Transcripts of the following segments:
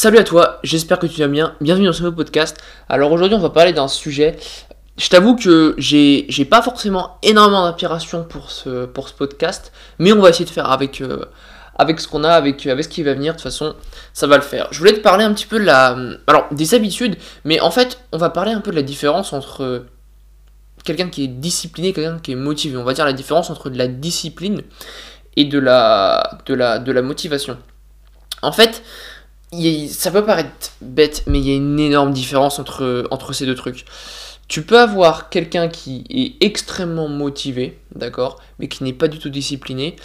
Salut à toi, j'espère que tu vas bien. Bienvenue dans ce nouveau podcast. Alors aujourd'hui, on va parler d'un sujet. Je t'avoue que j'ai pas forcément énormément d'inspiration pour ce, pour ce podcast, mais on va essayer de faire avec, euh, avec ce qu'on a, avec, avec ce qui va venir. De toute façon, ça va le faire. Je voulais te parler un petit peu de la. Alors, des habitudes, mais en fait, on va parler un peu de la différence entre quelqu'un qui est discipliné et quelqu'un qui est motivé. On va dire la différence entre de la discipline et de la, de la, de la motivation. En fait, ça peut paraître bête, mais il y a une énorme différence entre, entre ces deux trucs. Tu peux avoir quelqu'un qui est extrêmement motivé, d'accord, mais qui n'est pas du tout discipliné.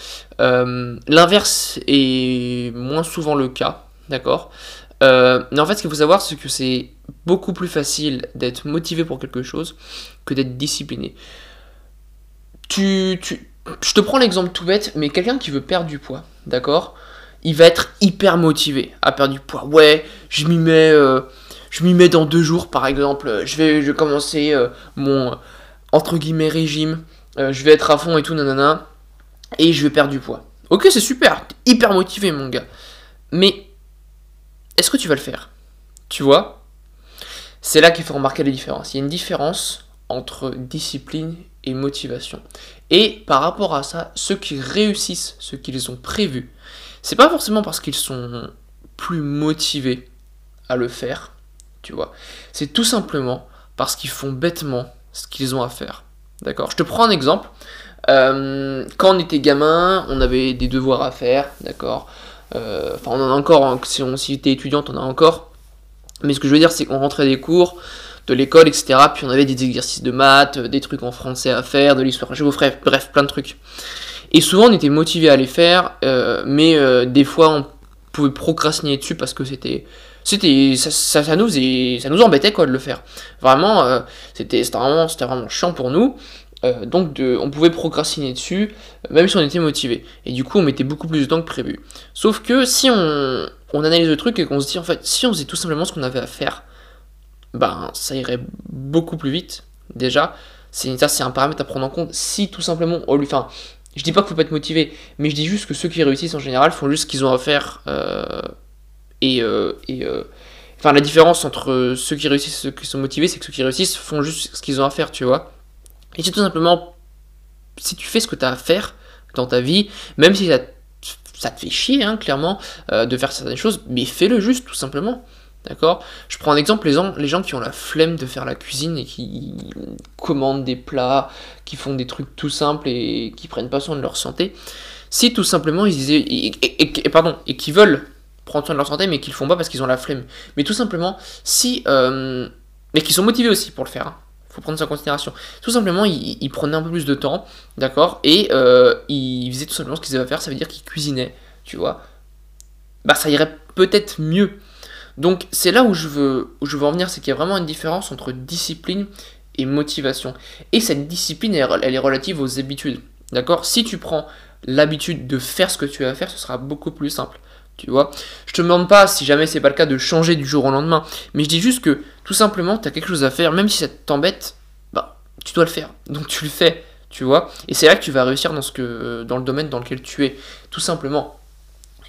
Euh, l'inverse est moins souvent le cas, d'accord. Euh, mais en fait, ce qu'il faut savoir, c'est que c'est beaucoup plus facile d'être motivé pour quelque chose que d'être discipliné. Tu, tu, je te prends l'exemple tout bête, mais quelqu'un qui veut perdre du poids, d'accord il va être hyper motivé à perdre du poids. Ouais, je m'y mets, euh, je m'y mets dans deux jours par exemple. Je vais, je commencer euh, mon entre guillemets régime. Euh, je vais être à fond et tout, nanana. Et je vais perdre du poids. Ok, c'est super, hyper motivé mon gars. Mais est-ce que tu vas le faire? Tu vois? C'est là qu'il faut remarquer la différence. Il y a une différence entre discipline et motivation. Et par rapport à ça, ceux qui réussissent ce qu'ils ont prévu, c'est pas forcément parce qu'ils sont plus motivés à le faire, tu vois. C'est tout simplement parce qu'ils font bêtement ce qu'ils ont à faire. D'accord? Je te prends un exemple. Euh, quand on était gamin, on avait des devoirs à faire, d'accord? Euh, Enfin, on en a encore, hein, si on si était étudiante, on en a encore. Mais ce que je veux dire, c'est qu'on rentrait des cours de l'école, etc. Puis on avait des exercices de maths, des trucs en français à faire, de l'histoire géographique, bref, plein de trucs. Et souvent, on était motivé à les faire, euh, mais euh, des fois, on pouvait procrastiner dessus parce que c'était c'était ça, nous embêtait quoi de le faire. Vraiment euh, c'était vraiment vraiment chiant pour nous. Donc on pouvait procrastiner dessus même si on était motivé et du coup on mettait beaucoup plus de temps que prévu. Sauf que si on, analyse le truc et qu'on se dit en fait si on faisait tout simplement ce qu'on avait à faire ben ça irait beaucoup plus vite déjà. Ça c'est un paramètre à prendre en compte. Si tout simplement enfin je dis pas qu'il faut pas être motivé, mais je dis juste que ceux qui réussissent en général font juste ce qu'ils ont à faire. Euh, et. Euh, euh, enfin, la différence entre ceux qui réussissent et ceux qui sont motivés, c'est que ceux qui réussissent font juste ce qu'ils ont à faire, tu vois. Et c'est tout simplement. Si tu fais ce que tu as à faire dans ta vie, même si ça, ça te fait chier, hein, clairement, de faire certaines choses, mais fais-le juste, tout simplement. D'accord? Je prends un exemple, les gens, les gens qui ont la flemme de faire la cuisine et qui commandent des plats, qui font des trucs tout simples et qui prennent pas soin de leur santé. Si tout simplement ils disaient, et, pardon, et qui veulent prendre soin de leur santé mais qu'ils le font pas parce qu'ils ont la flemme. Mais tout simplement, si, euh, mais qui sont motivés aussi pour le faire. Hein, faut prendre ça en considération. Tout simplement, ils, prenaient un peu plus de temps, d'accord, et euh, ils faisaient tout simplement ce qu'ils avaient à faire. Ça veut dire qu'ils cuisinaient, tu vois? Bah, ça irait peut-être mieux donc c'est là où je veux, où je veux en venir, c'est qu'il y a vraiment une différence entre discipline et motivation. Et cette discipline, elle, est relative aux habitudes. D'accord? Si tu prends l'habitude de faire ce que tu as à faire, ce sera beaucoup plus simple. Tu vois? Je te demande pas, si jamais c'est pas le cas, de changer du jour au lendemain. Mais je dis juste que, tout simplement, tu as quelque chose à faire, même si ça t'embête, bah, tu dois le faire. Donc tu le fais, tu vois? Et c'est là que tu vas réussir dans, ce que, dans le domaine dans lequel tu es, tout simplement.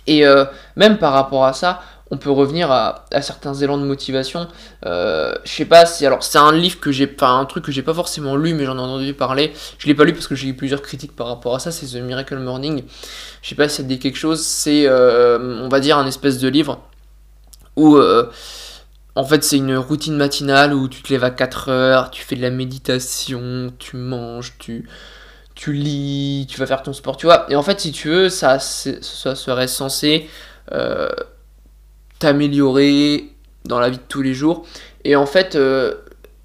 Et euh, même par rapport à ça, on peut revenir à, certains élans de motivation. Euh, je sais pas si alors c'est un livre que j'ai, pas un truc que j'ai pas forcément lu, mais j'en ai entendu parler. Je l'ai pas lu parce que j'ai eu plusieurs critiques par rapport à ça. C'est The Miracle Morning. Je sais pas si ça quelque chose. C'est, euh, on va dire, un espèce de livre où euh, en fait, c'est une routine matinale où tu te lèves à 4 heures, tu fais de la méditation, tu manges, tu, tu lis, tu vas faire ton sport, tu vois. Et en fait, si tu veux, ça, ça serait censé t'améliorer dans la vie de tous les jours. Et en fait, euh,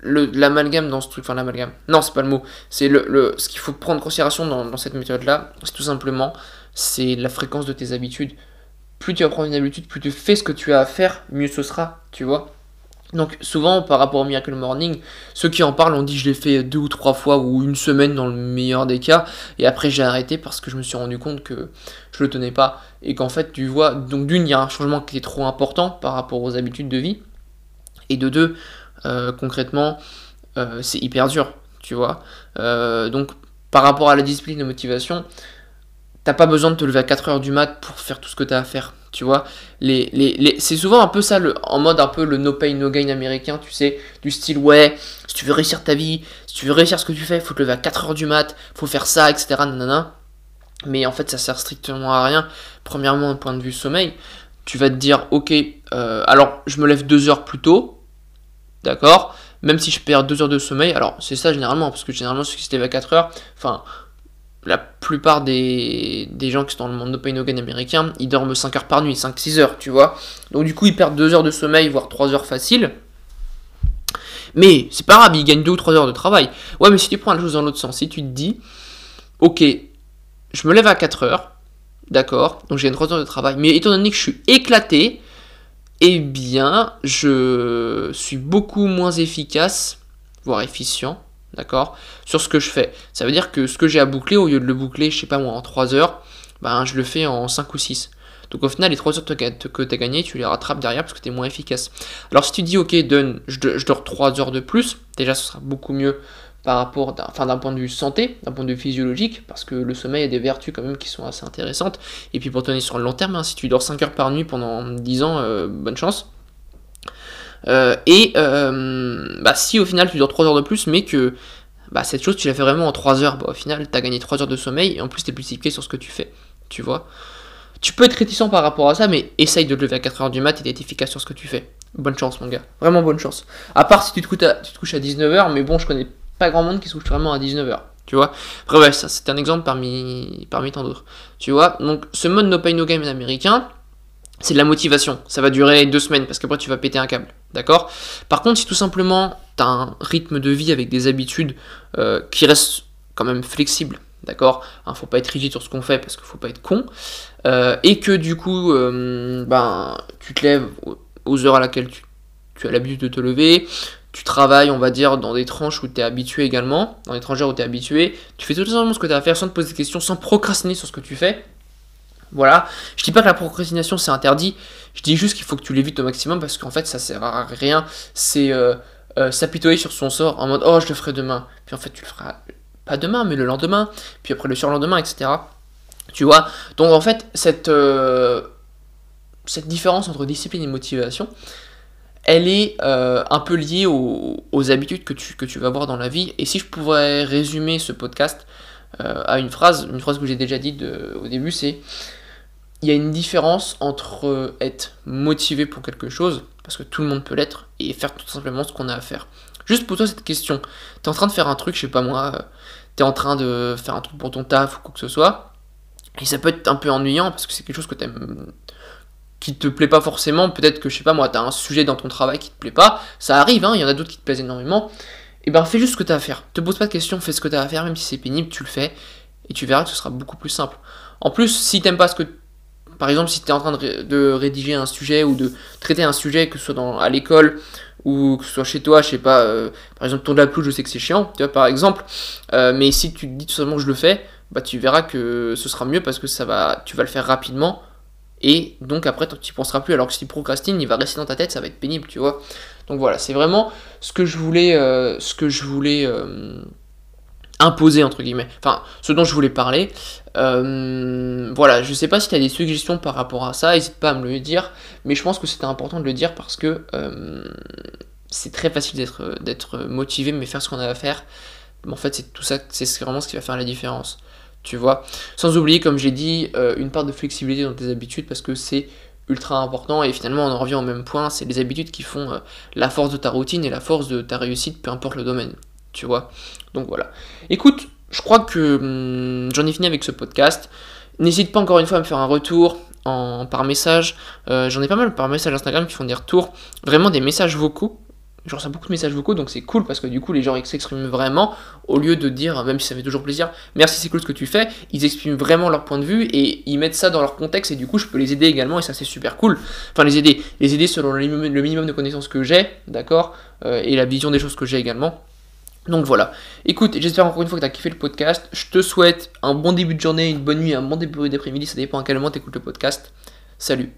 l'amalgame dans ce truc, enfin l'amalgame, non, c'est pas le mot, c'est le, ce qu'il faut prendre en considération dans, cette méthode-là, c'est tout simplement, c'est la fréquence de tes habitudes. Plus tu vas prendre une habitude, plus tu fais ce que tu as à faire, mieux ce sera, tu vois. Donc souvent par rapport au Miracle Morning, ceux qui en parlent ont dit je l'ai fait deux ou trois fois ou une semaine dans le meilleur des cas. Et après j'ai arrêté parce que je me suis rendu compte que je le tenais pas. Et qu'en fait tu vois donc d'une il y a un changement qui est trop important par rapport aux habitudes de vie. Et de deux euh, concrètement euh, c'est hyper dur tu vois. Euh, donc par rapport à la discipline de motivation t'as pas besoin de te lever à 4 heures du mat pour faire tout ce que tu as à faire Tu vois, les, les, c'est souvent un peu ça, le, en mode un peu le no pain no gain américain, tu sais, du style ouais, si tu veux réussir ta vie, si tu veux réussir ce que tu fais, faut te lever à 4h du mat, faut faire ça, etc. Nanana. Mais en fait, ça sert strictement à rien. Premièrement, d'un point de vue sommeil, tu vas te dire, ok, euh, alors je me lève 2 heures plus tôt, d'accord Même si je perds 2 heures de sommeil, alors c'est ça généralement, parce que généralement ceux qui se lèvent à 4 heures, enfin, la plupart des, gens qui sont dans le monde de pain gain américain, ils dorment 5 heures par nuit, 5-6 heures, tu vois. Donc du coup, ils perdent 2 heures de sommeil, voire 3 heures facile. Mais c'est pas grave, ils gagnent 2 ou 3 heures de travail. Ouais, mais si tu prends la chose dans l'autre sens, si tu te dis, ok, je me lève à 4 heures, d'accord, donc j'ai 3 heures de travail, mais étant donné que je suis éclaté, eh bien, je suis beaucoup moins efficace, voire efficient, d'accord, sur ce que je fais. Ça veut dire que ce que j'ai à boucler, au lieu de le boucler, je sais pas moi, en 3 heures, ben, je le fais en 5 ou 6. Donc au final, les 3 heures que tu as gagné, tu les rattrapes derrière parce que tu es moins efficace. Alors si tu dis, ok, donne, je, dors 3 heures de plus, déjà ce sera beaucoup mieux par rapport, enfin d'un point de vue santé, d'un point de vue physiologique, parce que le sommeil a des vertus quand même qui sont assez intéressantes. Et puis pour tenir sur le long terme, hein, si tu dors 5 heures par nuit pendant 10 ans, euh, bonne chance. Euh, et euh, bah, si au final tu dors 3 heures de plus, mais que bah, cette chose tu l'as fait vraiment en 3 heures, bah, au final tu as gagné 3 heures de sommeil et en plus tu es plus cyclé sur ce que tu fais. Tu vois Tu peux être réticent par rapport à ça, mais essaye de te lever à 4 heures du mat et d'être efficace sur ce que tu fais. Bonne chance, mon gars. Vraiment bonne chance. À part si tu te couches à, tu te couches à 19h, mais bon, je connais pas grand monde qui se couche vraiment à 19h. Tu vois Bref, ça c'est un exemple parmi, parmi tant d'autres. Tu vois Donc ce mode No Pay No Game américain, c'est de la motivation. Ça va durer deux semaines parce qu'après tu vas péter un câble. D'accord? Par contre, si tout simplement tu as un rythme de vie avec des habitudes euh, qui restent quand même flexibles, d'accord? Hein, Faut pas être rigide sur ce qu'on fait parce qu'il faut pas être con. Euh, et que du coup, euh, ben, tu te lèves aux heures à laquelle tu, tu as l'habitude de te lever, tu travailles, on va dire, dans des tranches où tu es habitué également, dans des tranches où tu es habitué, tu fais tout simplement ce que tu as à faire sans te poser des questions, sans procrastiner sur ce que tu fais. Voilà, je dis pas que la procrastination c'est interdit, je dis juste qu'il faut que tu l'évites au maximum parce qu'en fait ça sert à rien, c'est euh, euh, s'apitoyer sur son sort en mode oh je le ferai demain, puis en fait tu le feras pas demain mais le lendemain, puis après le surlendemain, etc. Tu vois, donc en fait cette, euh, cette différence entre discipline et motivation, elle est un peu liée aux, habitudes que tu, que tu vas avoir dans la vie. Et si je pouvais résumer ce podcast à une phrase, une phrase que j'ai déjà dite au début, c'est il y a une différence entre être motivé pour quelque chose, parce que tout le monde peut l'être, et faire tout simplement ce qu'on a à faire. Juste pour toi cette question, tu es en train de faire un truc, je sais pas moi, euh, tu es en train de faire un truc pour ton taf ou quoi que ce soit, et ça peut être un peu ennuyant parce que c'est quelque chose que tu aimes qui te plaît pas forcément, peut-être que je sais pas moi, t'as un sujet dans ton travail qui te plaît pas, ça arrive, hein, il y en a d'autres qui te plaisent énormément, et eh ben fais juste ce que t'as à faire. Te pose pas de questions, fais ce que t'as à faire, même si c'est pénible, tu le fais, et tu verras que ce sera beaucoup plus simple. En plus, si t'aimes pas ce que. Par exemple, si t'es en train de, rédiger un sujet ou de traiter un sujet, que ce soit à l'école ou que ce soit chez toi, je sais pas, euh, par exemple, tourner la pelouse, je sais que c'est chiant, tu vois, par exemple, euh, mais si tu te dis tout simplement que je le fais, bah tu verras que ce sera mieux parce que ça va, tu vas le faire rapidement et donc après, tu n'y penseras plus. Alors que si tu procrastines, il va rester dans ta tête, ça va être pénible, tu vois. Donc voilà, c'est vraiment ce que je voulais, euh, ce que je voulais imposer, entre guillemets. Enfin, ce dont je voulais parler. Euh, voilà, je sais pas si tu as des suggestions par rapport à ça, n'hésite pas à me le dire. Mais je pense que c'était important de le dire parce que c'est très facile d'être motivé, mais faire ce qu'on a à faire. en fait, c'est tout ça, c'est vraiment ce qui va faire la différence tu vois. Sans oublier, comme j'ai dit, euh, une part de flexibilité dans tes habitudes parce que c'est ultra important et finalement on en revient au même point, c'est les habitudes qui font euh, la force de ta routine et la force de ta réussite, peu importe le domaine, tu vois. Donc voilà. Écoute, je crois que hum, j'en ai fini avec ce podcast. N'hésite pas encore une fois à me faire un retour en, par message. Euh, j'en ai pas mal par message Instagram qui font des retours, vraiment des messages vocaux je reçois beaucoup de messages vocaux, donc c'est cool parce que du coup les gens s'expriment vraiment au lieu de dire, même si ça fait toujours plaisir, merci c'est cool ce que tu fais, ils expriment vraiment leur point de vue et ils mettent ça dans leur contexte et du coup je peux les aider également et ça c'est super cool. Enfin les aider, les aider selon le minimum de connaissances que j'ai, d'accord, euh, et la vision des choses que j'ai également. Donc voilà. Écoute, j'espère encore une fois que tu as kiffé le podcast. Je te souhaite un bon début de journée, une bonne nuit, un bon début d'après-midi, ça dépend à quel moment tu écoutes le podcast. Salut